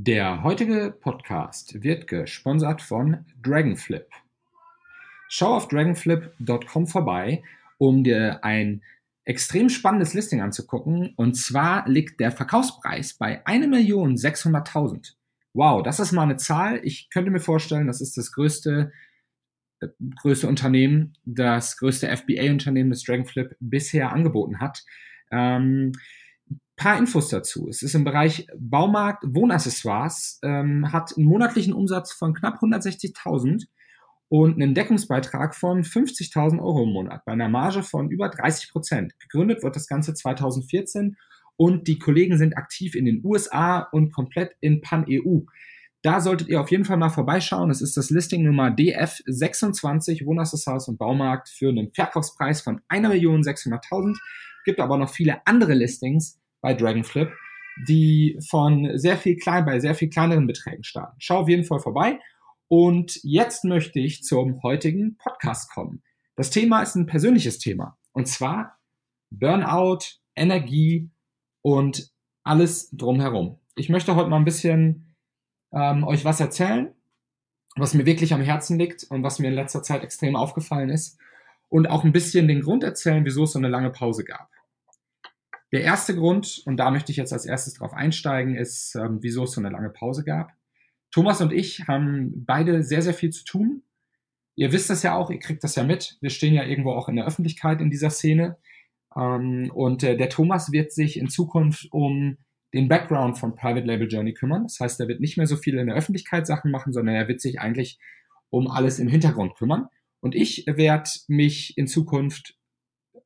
Der heutige Podcast wird gesponsert von Dragonflip. Schau auf dragonflip.com vorbei, um dir ein extrem spannendes Listing anzugucken. Und zwar liegt der Verkaufspreis bei 1.600.000. Wow, das ist mal eine Zahl. Ich könnte mir vorstellen, das ist das größte, äh, größte Unternehmen, das größte FBA-Unternehmen, das Dragonflip bisher angeboten hat. Ähm, paar Infos dazu. Es ist im Bereich Baumarkt Wohnaccessoires, ähm, hat einen monatlichen Umsatz von knapp 160.000 und einen Deckungsbeitrag von 50.000 Euro im Monat bei einer Marge von über 30 Prozent. Gegründet wird das Ganze 2014 und die Kollegen sind aktiv in den USA und komplett in Pan-EU. Da solltet ihr auf jeden Fall mal vorbeischauen. Es ist das Listing Nummer DF26 Wohnaccessoires und Baumarkt für einen Verkaufspreis von 1.600.000. Gibt aber noch viele andere Listings bei Dragonflip, die von sehr viel klein, bei sehr viel kleineren Beträgen starten. Schau auf jeden Fall vorbei und jetzt möchte ich zum heutigen Podcast kommen. Das Thema ist ein persönliches Thema. Und zwar Burnout, Energie und alles drumherum. Ich möchte heute mal ein bisschen ähm, euch was erzählen, was mir wirklich am Herzen liegt und was mir in letzter Zeit extrem aufgefallen ist. Und auch ein bisschen den Grund erzählen, wieso es so eine lange Pause gab. Der erste Grund, und da möchte ich jetzt als erstes drauf einsteigen, ist, ähm, wieso es so eine lange Pause gab. Thomas und ich haben beide sehr, sehr viel zu tun. Ihr wisst das ja auch, ihr kriegt das ja mit. Wir stehen ja irgendwo auch in der Öffentlichkeit in dieser Szene. Ähm, und äh, der Thomas wird sich in Zukunft um den Background von Private Label Journey kümmern. Das heißt, er wird nicht mehr so viel in der Öffentlichkeit Sachen machen, sondern er wird sich eigentlich um alles im Hintergrund kümmern. Und ich werde mich in Zukunft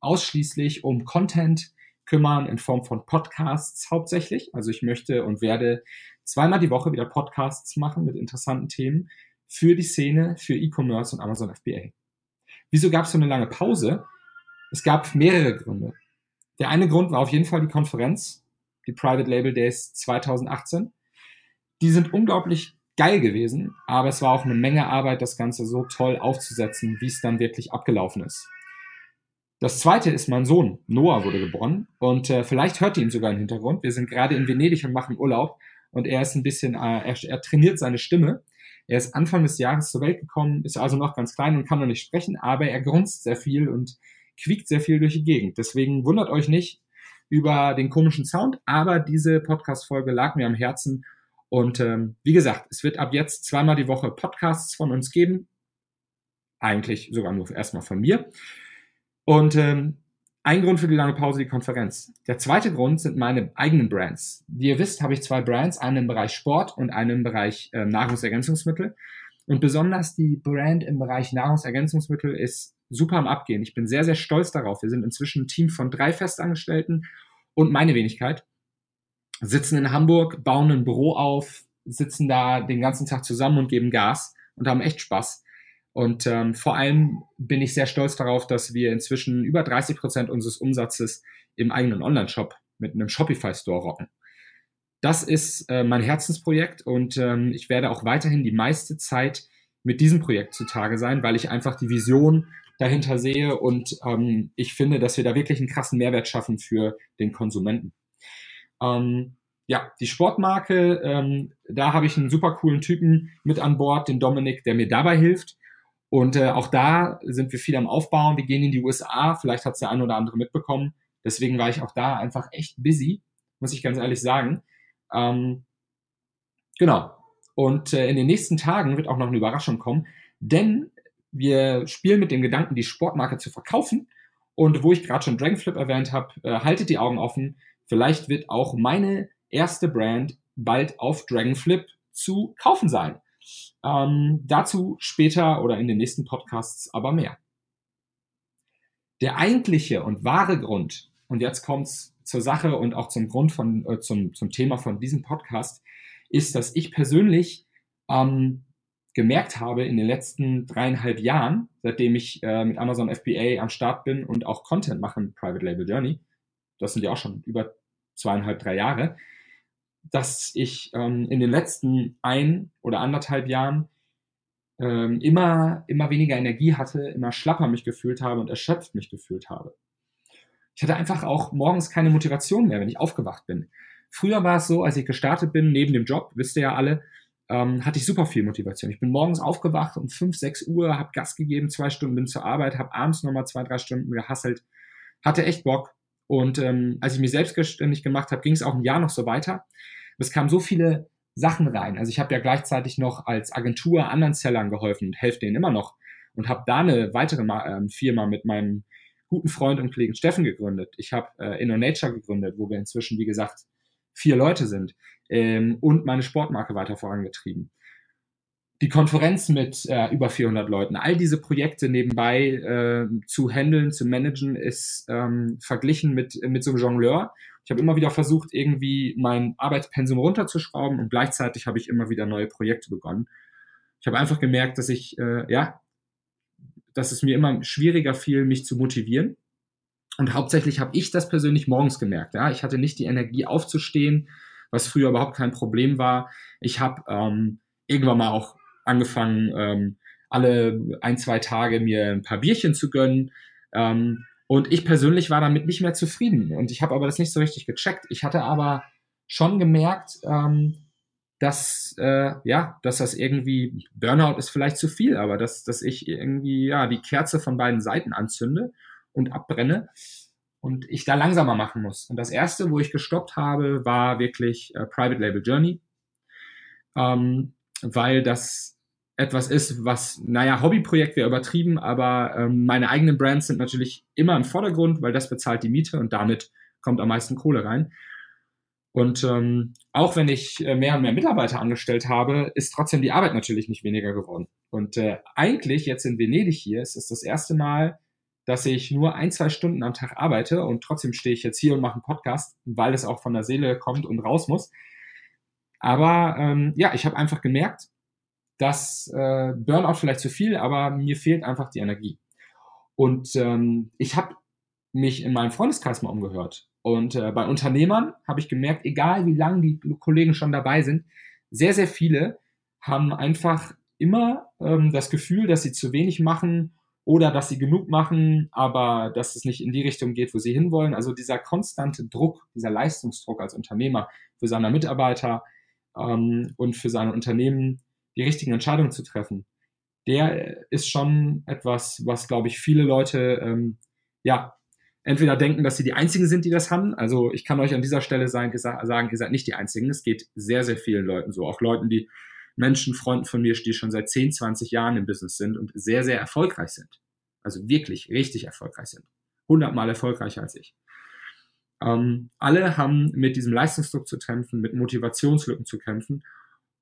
ausschließlich um Content kümmern in Form von Podcasts hauptsächlich. Also ich möchte und werde zweimal die Woche wieder Podcasts machen mit interessanten Themen für die Szene, für E-Commerce und Amazon FBA. Wieso gab es so eine lange Pause? Es gab mehrere Gründe. Der eine Grund war auf jeden Fall die Konferenz, die Private Label Days 2018. Die sind unglaublich geil gewesen, aber es war auch eine Menge Arbeit, das Ganze so toll aufzusetzen, wie es dann wirklich abgelaufen ist. Das zweite ist mein Sohn. Noah wurde geboren und äh, vielleicht hört ihr ihn sogar im Hintergrund. Wir sind gerade in Venedig und machen Urlaub und er ist ein bisschen, äh, er, er trainiert seine Stimme. Er ist Anfang des Jahres zur Welt gekommen, ist also noch ganz klein und kann noch nicht sprechen, aber er grunzt sehr viel und quiekt sehr viel durch die Gegend. Deswegen wundert euch nicht über den komischen Sound, aber diese Podcast-Folge lag mir am Herzen. Und ähm, wie gesagt, es wird ab jetzt zweimal die Woche Podcasts von uns geben. Eigentlich sogar nur erstmal von mir. Und ähm, ein Grund für die lange Pause die Konferenz. Der zweite Grund sind meine eigenen Brands. Wie ihr wisst, habe ich zwei Brands, einen im Bereich Sport und einen im Bereich äh, Nahrungsergänzungsmittel. Und besonders die Brand im Bereich Nahrungsergänzungsmittel ist super am Abgehen. Ich bin sehr, sehr stolz darauf. Wir sind inzwischen ein Team von drei Festangestellten und meine Wenigkeit sitzen in Hamburg, bauen ein Büro auf, sitzen da den ganzen Tag zusammen und geben Gas und haben echt Spaß. Und ähm, vor allem bin ich sehr stolz darauf, dass wir inzwischen über 30 Prozent unseres Umsatzes im eigenen Online-Shop mit einem Shopify-Store rocken. Das ist äh, mein Herzensprojekt und ähm, ich werde auch weiterhin die meiste Zeit mit diesem Projekt zutage sein, weil ich einfach die Vision dahinter sehe und ähm, ich finde, dass wir da wirklich einen krassen Mehrwert schaffen für den Konsumenten. Ähm, ja, die Sportmarke, ähm, da habe ich einen super coolen Typen mit an Bord, den Dominik, der mir dabei hilft. Und äh, auch da sind wir viel am Aufbauen. Wir gehen in die USA. Vielleicht hat es der eine oder andere mitbekommen. Deswegen war ich auch da einfach echt busy, muss ich ganz ehrlich sagen. Ähm, genau. Und äh, in den nächsten Tagen wird auch noch eine Überraschung kommen, denn wir spielen mit dem Gedanken, die Sportmarke zu verkaufen. Und wo ich gerade schon Dragonflip erwähnt habe, äh, haltet die Augen offen. Vielleicht wird auch meine erste Brand bald auf Dragonflip zu kaufen sein. Ähm, dazu später oder in den nächsten Podcasts aber mehr. Der eigentliche und wahre Grund, und jetzt kommt's zur Sache und auch zum Grund von, äh, zum, zum Thema von diesem Podcast, ist, dass ich persönlich ähm, gemerkt habe in den letzten dreieinhalb Jahren, seitdem ich äh, mit Amazon FBA am Start bin und auch Content mache Private Label Journey, das sind ja auch schon über zweieinhalb, drei Jahre, dass ich ähm, in den letzten ein oder anderthalb Jahren ähm, immer, immer weniger Energie hatte, immer schlapper mich gefühlt habe und erschöpft mich gefühlt habe. Ich hatte einfach auch morgens keine Motivation mehr, wenn ich aufgewacht bin. früher war es so, als ich gestartet bin, neben dem Job, wisst ihr ja alle, ähm, hatte ich super viel Motivation. Ich bin morgens aufgewacht um 5, 6 Uhr, habe Gas gegeben, zwei Stunden bin zur Arbeit, habe abends nochmal zwei, drei Stunden gehasselt, hatte echt Bock. Und ähm, als ich mich selbstständig gemacht habe, ging es auch ein Jahr noch so weiter. Es kamen so viele Sachen rein. Also ich habe ja gleichzeitig noch als Agentur anderen Sellern geholfen und helfe denen immer noch und habe da eine weitere ähm, Firma mit meinem guten Freund und Kollegen Steffen gegründet. Ich habe äh, InnoNature gegründet, wo wir inzwischen, wie gesagt, vier Leute sind ähm, und meine Sportmarke weiter vorangetrieben. Die Konferenz mit äh, über 400 Leuten, all diese Projekte nebenbei äh, zu handeln, zu managen, ist ähm, verglichen mit, mit so einem Jongleur. Ich habe immer wieder versucht, irgendwie mein Arbeitspensum runterzuschrauben und gleichzeitig habe ich immer wieder neue Projekte begonnen. Ich habe einfach gemerkt, dass ich, äh, ja, dass es mir immer schwieriger fiel, mich zu motivieren. Und hauptsächlich habe ich das persönlich morgens gemerkt. Ja, ich hatte nicht die Energie aufzustehen, was früher überhaupt kein Problem war. Ich habe ähm, irgendwann mal auch angefangen, ähm, alle ein, zwei Tage mir ein paar Bierchen zu gönnen. Ähm, und ich persönlich war damit nicht mehr zufrieden. Und ich habe aber das nicht so richtig gecheckt. Ich hatte aber schon gemerkt, ähm, dass, äh, ja, dass das irgendwie, Burnout ist vielleicht zu viel, aber dass, dass ich irgendwie, ja, die Kerze von beiden Seiten anzünde und abbrenne und ich da langsamer machen muss. Und das erste, wo ich gestoppt habe, war wirklich äh, Private Label Journey, ähm, weil das etwas ist, was, naja, Hobbyprojekt wäre übertrieben, aber ähm, meine eigenen Brands sind natürlich immer im Vordergrund, weil das bezahlt die Miete und damit kommt am meisten Kohle rein. Und ähm, auch wenn ich äh, mehr und mehr Mitarbeiter angestellt habe, ist trotzdem die Arbeit natürlich nicht weniger geworden. Und äh, eigentlich jetzt in Venedig hier ist es das erste Mal, dass ich nur ein, zwei Stunden am Tag arbeite und trotzdem stehe ich jetzt hier und mache einen Podcast, weil es auch von der Seele kommt und raus muss. Aber ähm, ja, ich habe einfach gemerkt, dass äh, Burnout vielleicht zu viel, aber mir fehlt einfach die Energie. Und ähm, ich habe mich in meinem Freundeskreis mal umgehört. Und äh, bei Unternehmern habe ich gemerkt, egal wie lange die Kollegen schon dabei sind, sehr, sehr viele haben einfach immer ähm, das Gefühl, dass sie zu wenig machen oder dass sie genug machen, aber dass es nicht in die Richtung geht, wo sie hinwollen. Also dieser konstante Druck, dieser Leistungsdruck als Unternehmer für seine Mitarbeiter ähm, und für seine Unternehmen die richtigen Entscheidungen zu treffen, der ist schon etwas, was, glaube ich, viele Leute ähm, ja entweder denken, dass sie die Einzigen sind, die das haben. Also ich kann euch an dieser Stelle sagen, sagen ihr seid nicht die Einzigen. Es geht sehr, sehr vielen Leuten so. Auch Leuten, die Menschen, Freunden von mir, die schon seit 10, 20 Jahren im Business sind und sehr, sehr erfolgreich sind. Also wirklich richtig erfolgreich sind. Hundertmal erfolgreicher als ich. Ähm, alle haben mit diesem Leistungsdruck zu kämpfen, mit Motivationslücken zu kämpfen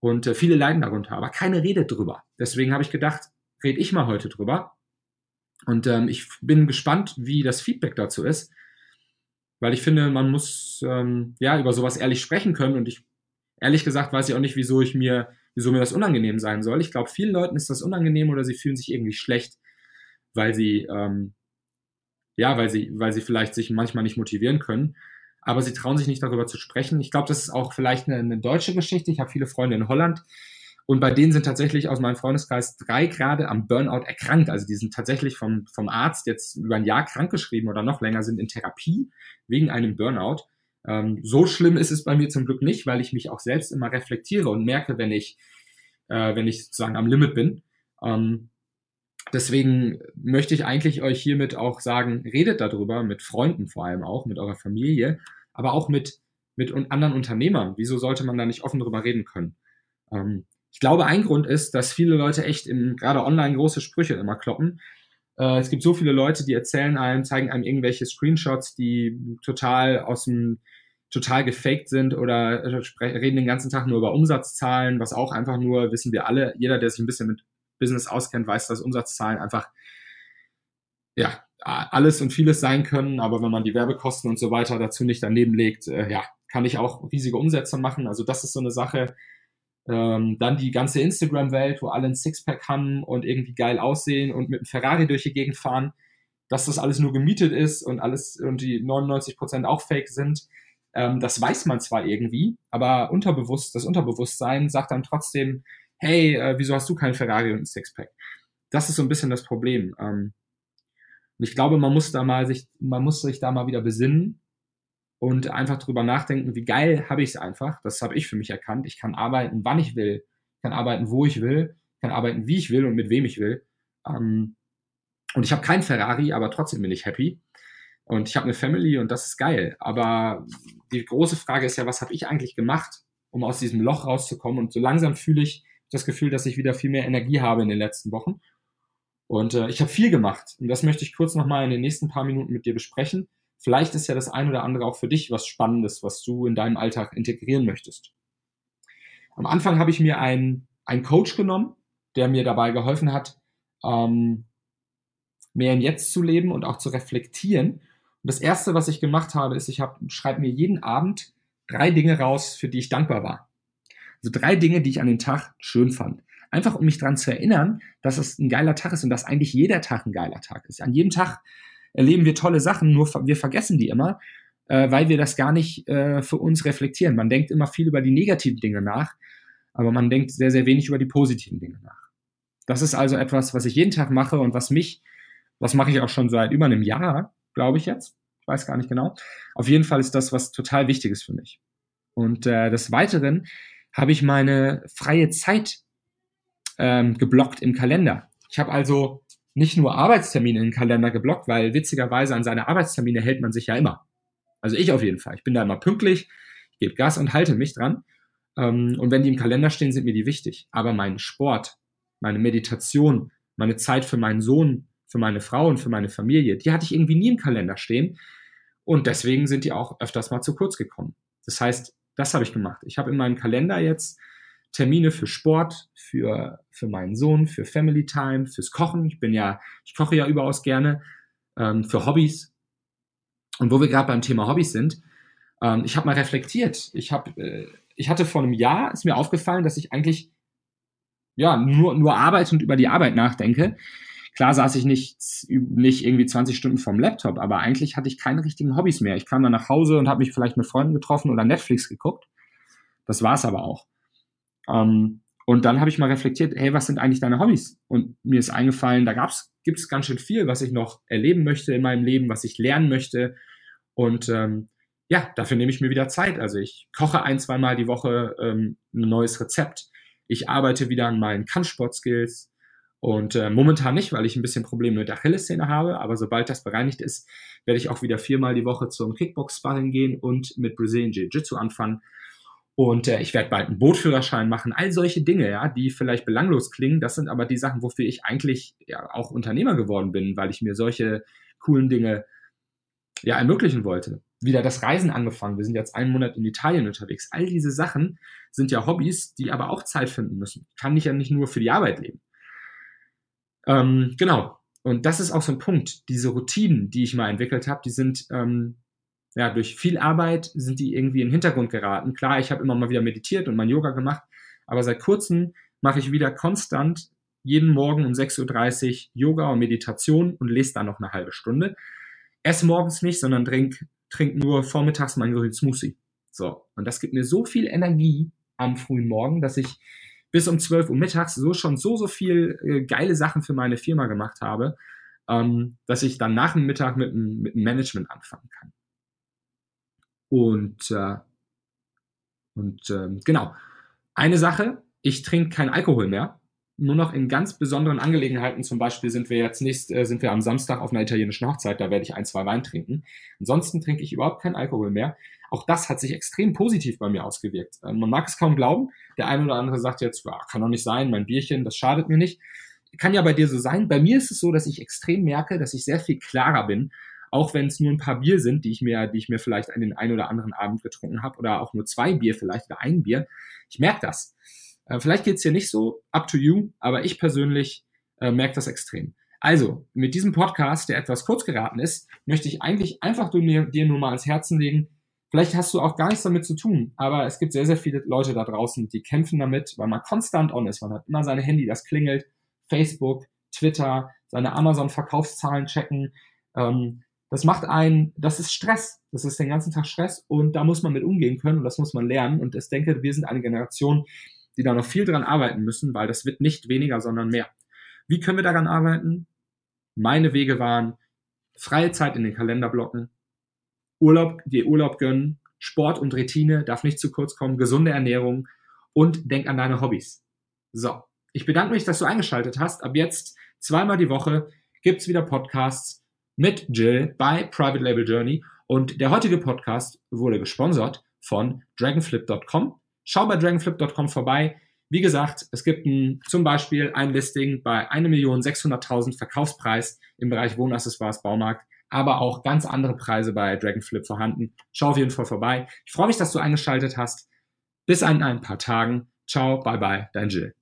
und äh, viele leiden darunter, aber keine redet drüber. Deswegen habe ich gedacht, red ich mal heute drüber. Und ähm, ich bin gespannt, wie das Feedback dazu ist, weil ich finde, man muss ähm, ja über sowas ehrlich sprechen können und ich ehrlich gesagt weiß ich auch nicht, wieso ich mir wieso mir das unangenehm sein soll. Ich glaube, vielen Leuten ist das unangenehm oder sie fühlen sich irgendwie schlecht, weil sie, ähm, ja, weil sie, weil sie vielleicht sich manchmal nicht motivieren können. Aber sie trauen sich nicht darüber zu sprechen. Ich glaube, das ist auch vielleicht eine, eine deutsche Geschichte. Ich habe viele Freunde in Holland und bei denen sind tatsächlich aus meinem Freundeskreis drei gerade am Burnout erkrankt. Also die sind tatsächlich vom, vom Arzt jetzt über ein Jahr krankgeschrieben oder noch länger sind in Therapie wegen einem Burnout. Ähm, so schlimm ist es bei mir zum Glück nicht, weil ich mich auch selbst immer reflektiere und merke, wenn ich, äh, wenn ich sozusagen am Limit bin. Ähm, deswegen möchte ich eigentlich euch hiermit auch sagen, redet darüber, mit Freunden vor allem auch, mit eurer Familie, aber auch mit, mit anderen Unternehmern. Wieso sollte man da nicht offen drüber reden können? Ähm, ich glaube, ein Grund ist, dass viele Leute echt im, gerade online große Sprüche immer kloppen, äh, es gibt so viele Leute, die erzählen einem, zeigen einem irgendwelche Screenshots, die total aus dem total gefaked sind oder reden den ganzen Tag nur über Umsatzzahlen, was auch einfach nur, wissen wir alle, jeder, der sich ein bisschen mit Business auskennt, weiß, dass Umsatzzahlen einfach ja alles und vieles sein können, aber wenn man die Werbekosten und so weiter dazu nicht daneben legt, äh, ja, kann ich auch riesige Umsätze machen. Also das ist so eine Sache, ähm, dann die ganze Instagram-Welt, wo alle ein Sixpack haben und irgendwie geil aussehen und mit einem Ferrari durch die Gegend fahren, dass das alles nur gemietet ist und alles und die 99 Prozent auch fake sind. Ähm, das weiß man zwar irgendwie, aber unterbewusst, das Unterbewusstsein sagt dann trotzdem, hey, äh, wieso hast du kein Ferrari und ein Sixpack? Das ist so ein bisschen das Problem. Ähm, und ich glaube, man muss da mal sich, man muss sich da mal wieder besinnen und einfach drüber nachdenken, wie geil habe ich es einfach. Das habe ich für mich erkannt. Ich kann arbeiten, wann ich will, kann arbeiten, wo ich will, kann arbeiten, wie ich will und mit wem ich will. Ähm, und ich habe kein Ferrari, aber trotzdem bin ich happy. Und ich habe eine Family und das ist geil. Aber die große Frage ist ja, was habe ich eigentlich gemacht, um aus diesem Loch rauszukommen? Und so langsam fühle ich das Gefühl, dass ich wieder viel mehr Energie habe in den letzten Wochen. Und äh, ich habe viel gemacht. Und das möchte ich kurz nochmal in den nächsten paar Minuten mit dir besprechen. Vielleicht ist ja das ein oder andere auch für dich was Spannendes, was du in deinem Alltag integrieren möchtest. Am Anfang habe ich mir einen, einen Coach genommen, der mir dabei geholfen hat, ähm, mehr im Jetzt zu leben und auch zu reflektieren. Und das erste, was ich gemacht habe, ist, ich schreibe mir jeden Abend drei Dinge raus, für die ich dankbar war. Also drei Dinge, die ich an dem Tag schön fand. Einfach um mich daran zu erinnern, dass es ein geiler Tag ist und dass eigentlich jeder Tag ein geiler Tag ist. An jedem Tag erleben wir tolle Sachen, nur wir vergessen die immer, äh, weil wir das gar nicht äh, für uns reflektieren. Man denkt immer viel über die negativen Dinge nach, aber man denkt sehr, sehr wenig über die positiven Dinge nach. Das ist also etwas, was ich jeden Tag mache und was mich, was mache ich auch schon seit über einem Jahr, glaube ich jetzt. Ich weiß gar nicht genau. Auf jeden Fall ist das was total Wichtiges für mich. Und äh, des Weiteren habe ich meine freie Zeit ähm, geblockt im Kalender. Ich habe also nicht nur Arbeitstermine in den Kalender geblockt, weil witzigerweise an seine Arbeitstermine hält man sich ja immer. Also ich auf jeden Fall. Ich bin da immer pünktlich, ich gebe Gas und halte mich dran. Ähm, und wenn die im Kalender stehen, sind mir die wichtig. Aber mein Sport, meine Meditation, meine Zeit für meinen Sohn, für meine Frau und für meine Familie, die hatte ich irgendwie nie im Kalender stehen. Und deswegen sind die auch öfters mal zu kurz gekommen. Das heißt, das habe ich gemacht. Ich habe in meinem Kalender jetzt Termine für Sport, für, für meinen Sohn, für Family Time, fürs Kochen. Ich bin ja, ich koche ja überaus gerne, ähm, für Hobbys. Und wo wir gerade beim Thema Hobbys sind, ähm, ich habe mal reflektiert. Ich habe, äh, ich hatte vor einem Jahr, ist mir aufgefallen, dass ich eigentlich ja nur, nur arbeite und über die Arbeit nachdenke. Klar saß ich nicht, nicht irgendwie 20 Stunden vorm Laptop, aber eigentlich hatte ich keine richtigen Hobbys mehr. Ich kam dann nach Hause und habe mich vielleicht mit Freunden getroffen oder Netflix geguckt. Das war es aber auch. Ähm, und dann habe ich mal reflektiert, hey, was sind eigentlich deine Hobbys? Und mir ist eingefallen, da gibt es ganz schön viel, was ich noch erleben möchte in meinem Leben, was ich lernen möchte. Und ähm, ja, dafür nehme ich mir wieder Zeit. Also ich koche ein, zweimal die Woche ähm, ein neues Rezept. Ich arbeite wieder an meinen Kampfsport-Skills. Und äh, momentan nicht, weil ich ein bisschen Probleme mit der Achillessehne habe. Aber sobald das bereinigt ist, werde ich auch wieder viermal die Woche zum Kickbox-Sparring gehen und mit Brazilian Jiu-Jitsu anfangen. Und äh, ich werde bald einen Bootführerschein machen. All solche Dinge, ja, die vielleicht belanglos klingen, das sind aber die Sachen, wofür ich eigentlich ja auch Unternehmer geworden bin, weil ich mir solche coolen Dinge ja ermöglichen wollte. Wieder das Reisen angefangen. Wir sind jetzt einen Monat in Italien unterwegs. All diese Sachen sind ja Hobbys, die aber auch Zeit finden müssen. Ich kann nicht ja nicht nur für die Arbeit leben. Ähm, genau. Und das ist auch so ein Punkt. Diese Routinen, die ich mal entwickelt habe, die sind ähm, ja, durch viel Arbeit sind die irgendwie in den Hintergrund geraten. Klar, ich habe immer mal wieder meditiert und mein Yoga gemacht, aber seit kurzem mache ich wieder konstant jeden Morgen um 6.30 Uhr Yoga und Meditation und lese dann noch eine halbe Stunde. Ess morgens nicht, sondern trink, trink nur vormittags meinen grünen Smoothie. So. Und das gibt mir so viel Energie am frühen Morgen, dass ich bis um 12 Uhr mittags so schon so, so viel äh, geile Sachen für meine Firma gemacht habe, ähm, dass ich dann nach dem Mittag mit, mit dem Management anfangen kann. Und, äh, und äh, genau. Eine Sache, ich trinke keinen Alkohol mehr. Nur noch in ganz besonderen Angelegenheiten. Zum Beispiel sind wir jetzt nächst, äh, sind wir am Samstag auf einer italienischen Hochzeit, da werde ich ein, zwei Wein trinken. Ansonsten trinke ich überhaupt keinen Alkohol mehr. Auch das hat sich extrem positiv bei mir ausgewirkt. Äh, man mag es kaum glauben. Der eine oder andere sagt jetzt, ja, kann doch nicht sein, mein Bierchen, das schadet mir nicht. Kann ja bei dir so sein. Bei mir ist es so, dass ich extrem merke, dass ich sehr viel klarer bin auch wenn es nur ein paar Bier sind, die ich mir, die ich mir vielleicht an den einen oder anderen Abend getrunken habe oder auch nur zwei Bier vielleicht oder ein Bier. Ich merke das. Äh, vielleicht geht's hier nicht so up to you, aber ich persönlich äh, merke das extrem. Also, mit diesem Podcast, der etwas kurz geraten ist, möchte ich eigentlich einfach dir, dir nur mal ans Herzen legen, Vielleicht hast du auch gar nichts damit zu tun, aber es gibt sehr, sehr viele Leute da draußen, die kämpfen damit, weil man konstant on ist. Man hat immer seine Handy, das klingelt, Facebook, Twitter, seine Amazon-Verkaufszahlen checken, ähm, das macht einen, das ist Stress. Das ist den ganzen Tag Stress und da muss man mit umgehen können und das muss man lernen. Und ich denke, wir sind eine Generation, die da noch viel dran arbeiten müssen, weil das wird nicht weniger, sondern mehr. Wie können wir daran arbeiten? Meine Wege waren freie Zeit in den Kalender blocken Urlaub, dir Urlaub gönnen, Sport und Routine darf nicht zu kurz kommen, gesunde Ernährung und denk an deine Hobbys. So, ich bedanke mich, dass du eingeschaltet hast. Ab jetzt zweimal die Woche gibt's wieder Podcasts mit Jill bei Private Label Journey und der heutige Podcast wurde gesponsert von dragonflip.com. Schau bei dragonflip.com vorbei. Wie gesagt, es gibt ein, zum Beispiel ein Listing bei 1.600.000 Verkaufspreis im Bereich Wohnaccessoires Baumarkt, aber auch ganz andere Preise bei Dragonflip vorhanden. Schau auf jeden Fall vorbei. Ich freue mich, dass du eingeschaltet hast. Bis in ein paar Tagen. Ciao, bye bye, dein Jill.